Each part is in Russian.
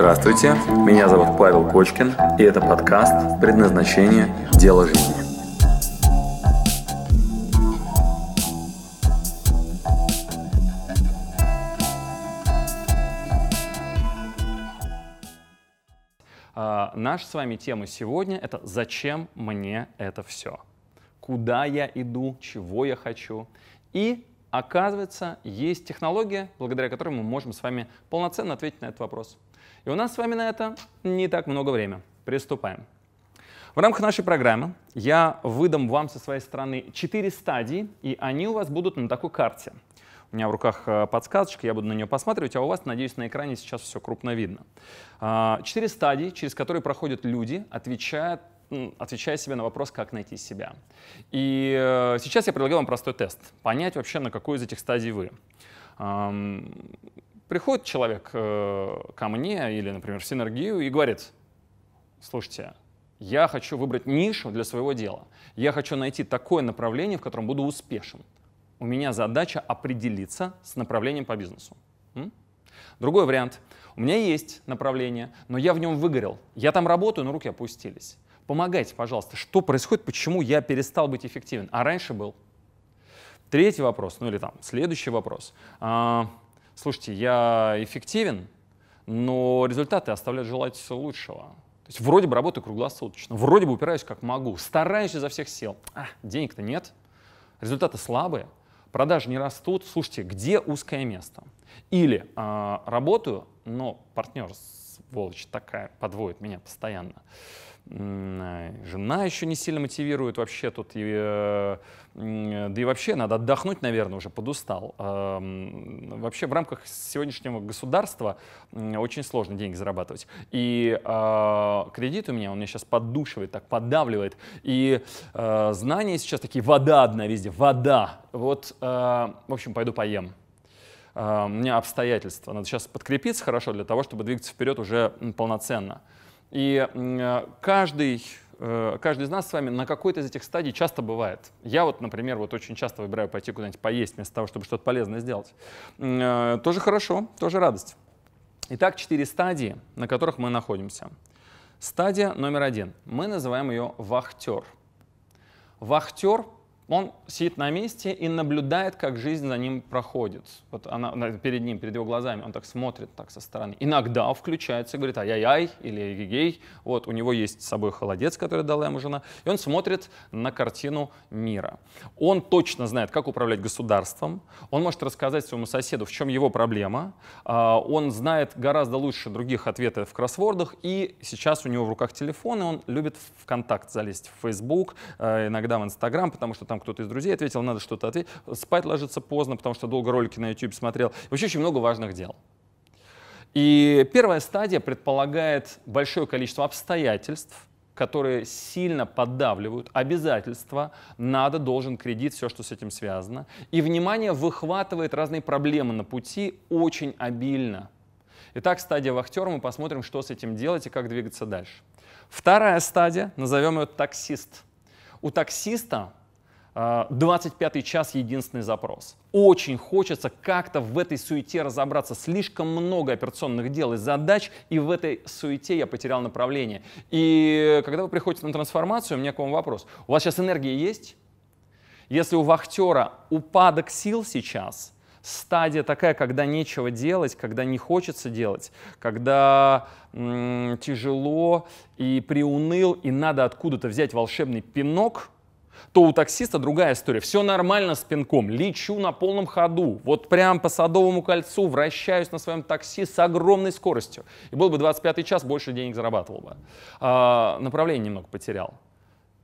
Здравствуйте, меня зовут Павел Кочкин, и это подкаст «Предназначение. Дело жизни». А, наша с вами тема сегодня — это «Зачем мне это все?» Куда я иду, чего я хочу и Оказывается, есть технология, благодаря которой мы можем с вами полноценно ответить на этот вопрос. И у нас с вами на это не так много времени. Приступаем. В рамках нашей программы я выдам вам со своей стороны четыре стадии, и они у вас будут на такой карте. У меня в руках э, подсказочка, я буду на нее посматривать, а у вас, надеюсь, на экране сейчас все крупно видно. А, четыре стадии, через которые проходят люди, отвечая отвечая себе на вопрос, как найти себя. И э, сейчас я предлагаю вам простой тест. Понять вообще, на какой из этих стадий вы. Приходит человек э, ко мне или, например, в синергию и говорит, слушайте, я хочу выбрать нишу для своего дела. Я хочу найти такое направление, в котором буду успешен. У меня задача определиться с направлением по бизнесу. Другой вариант. У меня есть направление, но я в нем выгорел. Я там работаю, но руки опустились. Помогайте, пожалуйста, что происходит, почему я перестал быть эффективен, а раньше был. Третий вопрос, ну или там следующий вопрос. Слушайте, я эффективен, но результаты оставляют желать лучшего. То есть вроде бы работаю круглосуточно, вроде бы упираюсь как могу, стараюсь изо всех сил. А, денег-то нет, результаты слабые, продажи не растут. Слушайте, где узкое место? Или а, работаю, но партнер, сволочь такая, подводит меня постоянно. Э, жена еще не сильно мотивирует вообще тут. И, э, да и вообще надо отдохнуть, наверное, уже подустал. Вообще в рамках сегодняшнего государства очень сложно деньги зарабатывать. И а, кредит у меня, он меня сейчас поддушивает, так поддавливает. И э, знания сейчас такие, вода одна везде, вода. Вот, в общем, пойду поем. У меня обстоятельства. Надо сейчас подкрепиться хорошо для того, чтобы двигаться вперед уже полноценно. И э, каждый, э, каждый из нас с вами на какой-то из этих стадий часто бывает. Я вот, например, вот очень часто выбираю пойти куда-нибудь поесть вместо того, чтобы что-то полезное сделать. Э, тоже хорошо, тоже радость. Итак, четыре стадии, на которых мы находимся. Стадия номер один. Мы называем ее вахтер. Вахтер он сидит на месте и наблюдает, как жизнь за ним проходит. Вот она перед ним, перед его глазами, он так смотрит так со стороны. Иногда включается говорит ай-яй-яй или ай-гей. Вот у него есть с собой холодец, который дала ему жена, и он смотрит на картину мира. Он точно знает, как управлять государством, он может рассказать своему соседу, в чем его проблема, а, он знает гораздо лучше других ответов в кроссвордах, и сейчас у него в руках телефон, и он любит в контакт залезть в Facebook, э, иногда в Instagram, потому что там кто-то из друзей ответил, надо что-то ответить. Спать ложится поздно, потому что долго ролики на YouTube смотрел. Вообще очень много важных дел. И первая стадия предполагает большое количество обстоятельств, которые сильно поддавливают обязательства, надо, должен, кредит, все, что с этим связано. И внимание выхватывает разные проблемы на пути очень обильно. Итак, стадия вахтера, мы посмотрим, что с этим делать и как двигаться дальше. Вторая стадия, назовем ее таксист. У таксиста 25 а, час единственный запрос. Очень хочется как-то в этой суете разобраться. Слишком много операционных дел и задач, и в этой суете я потерял направление. И когда вы приходите на трансформацию, у меня к вам вопрос. У вас сейчас энергия есть? Если у вахтера упадок сил сейчас, стадия такая, когда нечего делать, когда не хочется делать, когда м- тяжело и приуныл, и надо откуда-то взять волшебный пинок – то у таксиста другая история. Все нормально с пинком, лечу на полном ходу, вот прям по Садовому кольцу вращаюсь на своем такси с огромной скоростью. И был бы 25 час, больше денег зарабатывал бы. А, направление немного потерял.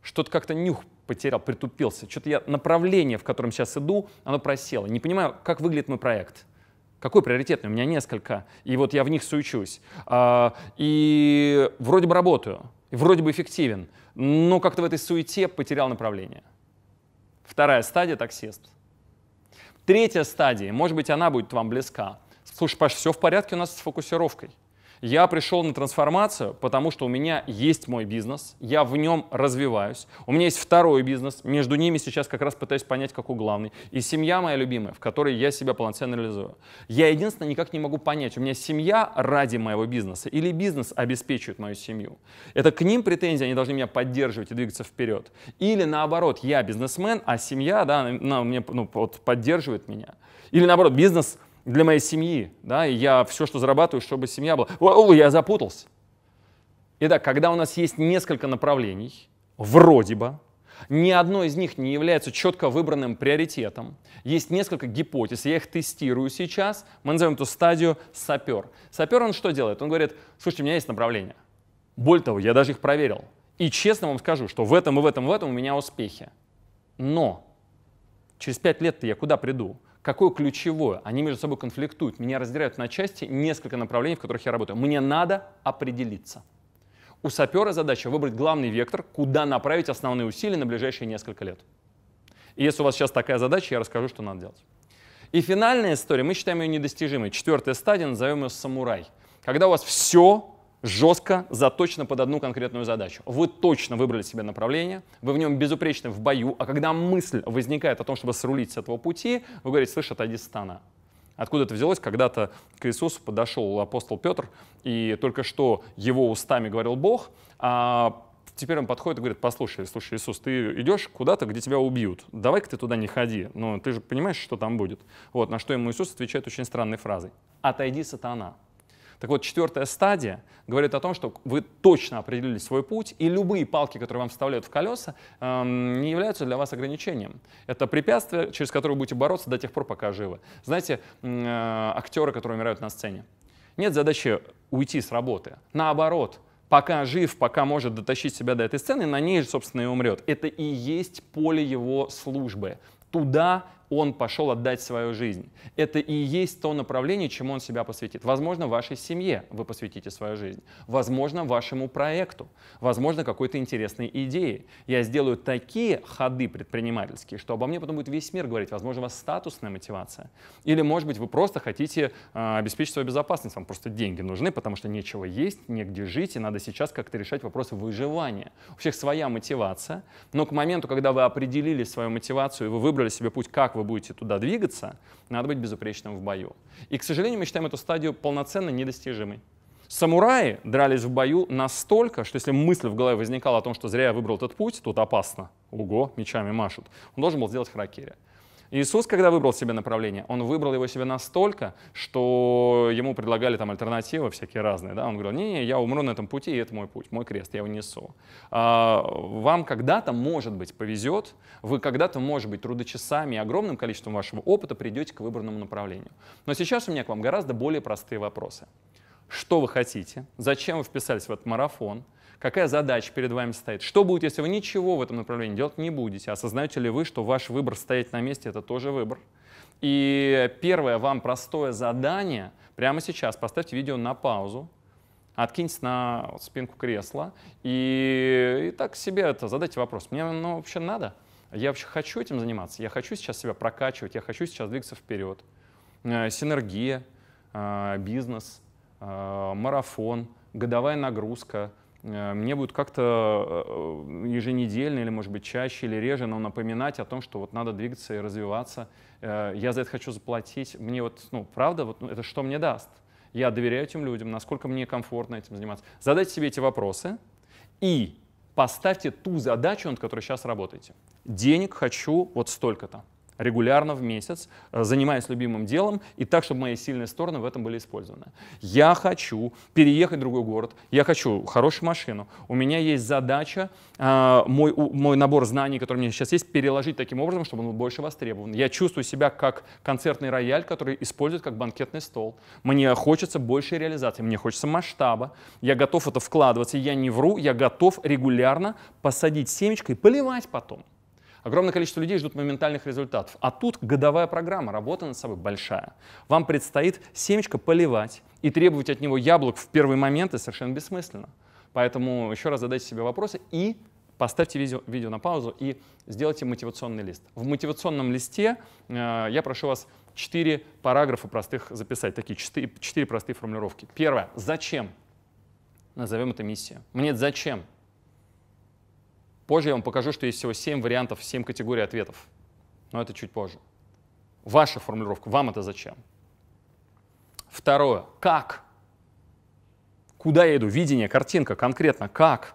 Что-то как-то нюх потерял, притупился. Что-то я направление, в котором сейчас иду, оно просело. Не понимаю, как выглядит мой проект. Какой приоритетный? У меня несколько. И вот я в них суечусь. А, и вроде бы работаю, вроде бы эффективен но как-то в этой суете потерял направление. Вторая стадия — таксист. Третья стадия, может быть, она будет вам близка. Слушай, Паш, все в порядке у нас с фокусировкой. Я пришел на трансформацию, потому что у меня есть мой бизнес, я в нем развиваюсь. У меня есть второй бизнес, между ними сейчас как раз пытаюсь понять, какой главный. И семья моя любимая, в которой я себя полноценно реализую. Я единственное никак не могу понять, у меня семья ради моего бизнеса или бизнес обеспечивает мою семью. Это к ним претензии, они должны меня поддерживать и двигаться вперед. Или наоборот, я бизнесмен, а семья да, на, мне, ну, вот, поддерживает меня. Или наоборот, бизнес для моей семьи, да, и я все, что зарабатываю, чтобы семья была. О, я запутался. Итак, когда у нас есть несколько направлений, вроде бы, ни одно из них не является четко выбранным приоритетом. Есть несколько гипотез, я их тестирую сейчас. Мы назовем эту стадию сапер. Сапер, он что делает? Он говорит, слушайте, у меня есть направление. Более того, я даже их проверил. И честно вам скажу, что в этом и в этом и в этом у меня успехи. Но через пять лет-то я куда приду? Какое ключевое? Они между собой конфликтуют. Меня разделяют на части несколько направлений, в которых я работаю. Мне надо определиться. У сапера задача выбрать главный вектор, куда направить основные усилия на ближайшие несколько лет. И если у вас сейчас такая задача, я расскажу, что надо делать. И финальная история, мы считаем ее недостижимой. Четвертая стадия, назовем ее самурай. Когда у вас все жестко заточено под одну конкретную задачу. Вы точно выбрали себе направление, вы в нем безупречны в бою, а когда мысль возникает о том, чтобы срулить с этого пути, вы говорите, слышь, отойди стана. Откуда это взялось? Когда-то к Иисусу подошел апостол Петр, и только что его устами говорил Бог, а теперь он подходит и говорит, послушай, слушай, Иисус, ты идешь куда-то, где тебя убьют. Давай-ка ты туда не ходи. Но ты же понимаешь, что там будет. Вот, на что ему Иисус отвечает очень странной фразой. Отойди, сатана. Так вот, четвертая стадия говорит о том, что вы точно определили свой путь, и любые палки, которые вам вставляют в колеса, эм, не являются для вас ограничением. Это препятствие, через которое вы будете бороться до тех пор, пока живы. Знаете, э, актеры, которые умирают на сцене. Нет задачи уйти с работы. Наоборот, пока жив, пока может дотащить себя до этой сцены, на ней, собственно, и умрет. Это и есть поле его службы. Туда он пошел отдать свою жизнь. Это и есть то направление, чему он себя посвятит. Возможно, вашей семье вы посвятите свою жизнь. Возможно, вашему проекту. Возможно, какой-то интересной идее. Я сделаю такие ходы предпринимательские, что обо мне потом будет весь мир говорить. Возможно, у вас статусная мотивация. Или, может быть, вы просто хотите э, обеспечить свою безопасность. Вам просто деньги нужны, потому что нечего есть, негде жить, и надо сейчас как-то решать вопросы выживания. У всех своя мотивация, но к моменту, когда вы определили свою мотивацию, и вы выбрали себе путь, как вы будете туда двигаться, надо быть безупречным в бою. И, к сожалению, мы считаем эту стадию полноценно недостижимой. Самураи дрались в бою настолько, что если мысль в голове возникала о том, что зря я выбрал этот путь, тут опасно, ого, мечами машут, он должен был сделать харакири. Иисус, когда выбрал себе направление, он выбрал его себе настолько, что ему предлагали там альтернативы всякие разные. Да? Он говорил, не-не, я умру на этом пути, и это мой путь, мой крест, я его несу. А, вам когда-то, может быть, повезет, вы когда-то, может быть, трудочасами и огромным количеством вашего опыта придете к выбранному направлению. Но сейчас у меня к вам гораздо более простые вопросы. Что вы хотите? Зачем вы вписались в этот марафон? Какая задача перед вами стоит, что будет, если вы ничего в этом направлении делать не будете, осознаете ли вы, что ваш выбор стоять на месте — это тоже выбор. И первое вам простое задание, прямо сейчас поставьте видео на паузу, откиньтесь на спинку кресла и, и так себе это задайте вопрос. Мне ну, вообще надо? Я вообще хочу этим заниматься? Я хочу сейчас себя прокачивать? Я хочу сейчас двигаться вперед? Э, синергия, э, бизнес, э, марафон, годовая нагрузка — мне будет как-то э, еженедельно или, может быть, чаще или реже, но напоминать о том, что вот надо двигаться и развиваться. Э, я за это хочу заплатить. Мне вот, ну, правда, вот ну, это что мне даст? Я доверяю этим людям, насколько мне комфортно этим заниматься. Задайте себе эти вопросы и поставьте ту задачу, над которой сейчас работаете. Денег хочу вот столько-то регулярно в месяц, э, занимаясь любимым делом, и так, чтобы мои сильные стороны в этом были использованы. Я хочу переехать в другой город, я хочу хорошую машину, у меня есть задача, э, мой, мой набор знаний, который у меня сейчас есть, переложить таким образом, чтобы он был больше востребован. Я чувствую себя как концертный рояль, который используют как банкетный стол. Мне хочется большей реализации, мне хочется масштаба, я готов это вкладываться, я не вру, я готов регулярно посадить семечко и поливать потом. Огромное количество людей ждут моментальных результатов. А тут годовая программа, работа над собой большая. Вам предстоит семечко поливать и требовать от него яблок в первый момент это совершенно бессмысленно. Поэтому еще раз задайте себе вопросы и поставьте видео, видео на паузу и сделайте мотивационный лист. В мотивационном листе э, я прошу вас четыре параграфа простых записать, такие четыре, простые формулировки. Первое. Зачем? Назовем это миссия. Мне зачем? Позже я вам покажу, что есть всего семь вариантов, семь категорий ответов. Но это чуть позже. Ваша формулировка. Вам это зачем? Второе. Как? Куда я иду? Видение, картинка, конкретно. Как?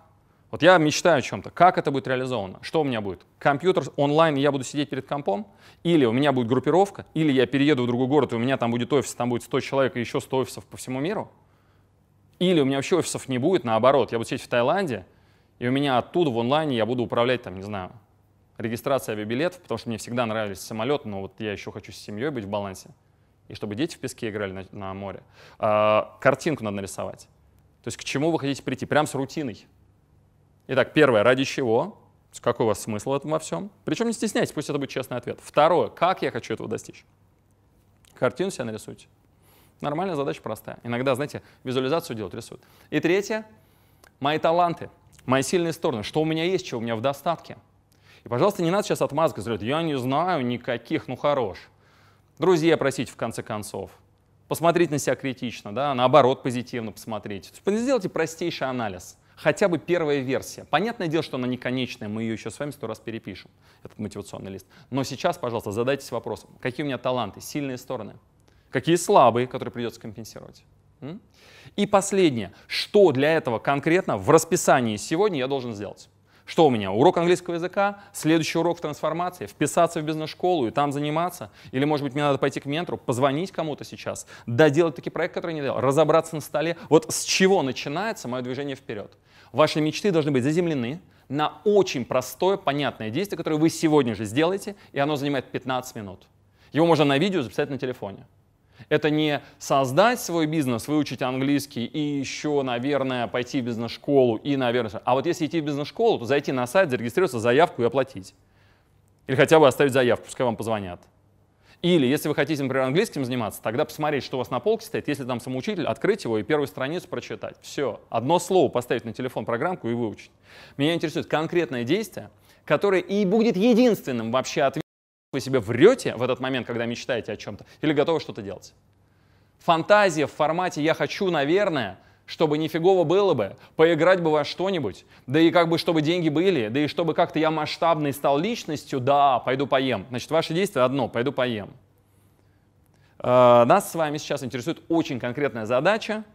Вот я мечтаю о чем-то. Как это будет реализовано? Что у меня будет? Компьютер онлайн, я буду сидеть перед компом? Или у меня будет группировка? Или я перееду в другой город, и у меня там будет офис, там будет 100 человек и еще 100 офисов по всему миру? Или у меня вообще офисов не будет, наоборот, я буду сидеть в Таиланде, и у меня оттуда в онлайне я буду управлять, там, не знаю, регистрацией авиабилетов, потому что мне всегда нравились самолеты, но вот я еще хочу с семьей быть в балансе, и чтобы дети в песке играли на, на море. А, картинку надо нарисовать. То есть к чему вы хотите прийти? Прям с рутиной. Итак, первое, ради чего? Какой у вас смысл в этом во всем? Причем не стесняйтесь, пусть это будет честный ответ. Второе, как я хочу этого достичь? Картину себе нарисуйте. Нормальная задача простая. Иногда, знаете, визуализацию делают, рисуют. И третье, мои таланты, мои сильные стороны, что у меня есть, что у меня в достатке. И, пожалуйста, не надо сейчас отмазка сказать, я не знаю никаких, ну хорош. Друзья просить в конце концов. Посмотреть на себя критично, да, наоборот, позитивно посмотреть. Сделайте простейший анализ хотя бы первая версия. Понятное дело, что она не конечная, мы ее еще с вами сто раз перепишем, этот мотивационный лист. Но сейчас, пожалуйста, задайтесь вопросом, какие у меня таланты, сильные стороны, какие слабые, которые придется компенсировать. И последнее, что для этого конкретно в расписании сегодня я должен сделать? Что у меня? Урок английского языка, следующий урок в трансформации, вписаться в бизнес-школу и там заниматься? Или, может быть, мне надо пойти к ментору, позвонить кому-то сейчас, доделать такие проекты, которые не делал, разобраться на столе? Вот с чего начинается мое движение вперед? Ваши мечты должны быть заземлены на очень простое, понятное действие, которое вы сегодня же сделаете, и оно занимает 15 минут. Его можно на видео записать на телефоне. Это не создать свой бизнес, выучить английский и еще, наверное, пойти в бизнес-школу и, наверное... А вот если идти в бизнес-школу, то зайти на сайт, зарегистрироваться, заявку и оплатить. Или хотя бы оставить заявку, пускай вам позвонят. Или, если вы хотите, например, английским заниматься, тогда посмотреть, что у вас на полке стоит. Если там самоучитель, открыть его и первую страницу прочитать. Все. Одно слово поставить на телефон программку и выучить. Меня интересует конкретное действие, которое и будет единственным вообще ответом. Вы себе врете в этот момент, когда мечтаете о чем-то, или готовы что-то делать. Фантазия в формате «я хочу, наверное», чтобы нифигово было бы, поиграть бы во что-нибудь, да и как бы чтобы деньги были, да и чтобы как-то я масштабный стал личностью, да, пойду поем. Значит, ваше действие одно, пойду поем. Э, нас с вами сейчас интересует очень конкретная задача,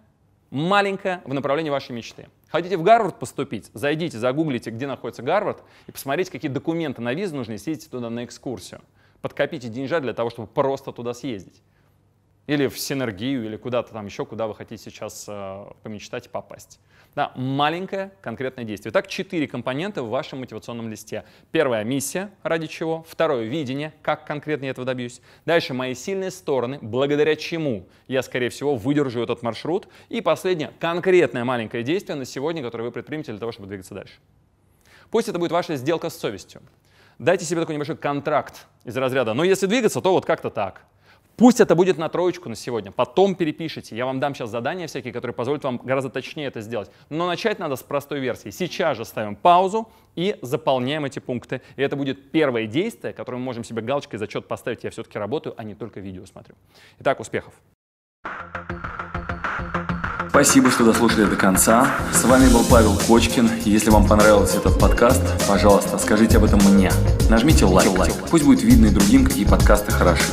маленькая в направлении вашей мечты. Хотите в Гарвард поступить? Зайдите, загуглите, где находится Гарвард, и посмотрите, какие документы на визу нужны, съездите туда на экскурсию. Подкопите деньжат для того, чтобы просто туда съездить. Или в синергию, или куда-то там еще, куда вы хотите сейчас э, помечтать попасть. Да, маленькое конкретное действие. Так, четыре компонента в вашем мотивационном листе. Первое — миссия, ради чего. Второе — видение, как конкретно я этого добьюсь. Дальше — мои сильные стороны, благодаря чему я, скорее всего, выдержу этот маршрут. И последнее — конкретное маленькое действие на сегодня, которое вы предпримете для того, чтобы двигаться дальше. Пусть это будет ваша сделка с совестью. Дайте себе такой небольшой контракт из разряда. Но если двигаться, то вот как-то так. Пусть это будет на троечку на сегодня, потом перепишите. Я вам дам сейчас задания всякие, которые позволят вам гораздо точнее это сделать. Но начать надо с простой версии. Сейчас же ставим паузу и заполняем эти пункты. И это будет первое действие, которое мы можем себе галочкой зачет поставить. Я все-таки работаю, а не только видео смотрю. Итак, успехов! Спасибо, что дослушали до конца. С вами был Павел Кочкин. Если вам понравился этот подкаст, пожалуйста, скажите об этом мне. Нажмите лайк. Пусть будет видно и другим, какие подкасты хороши.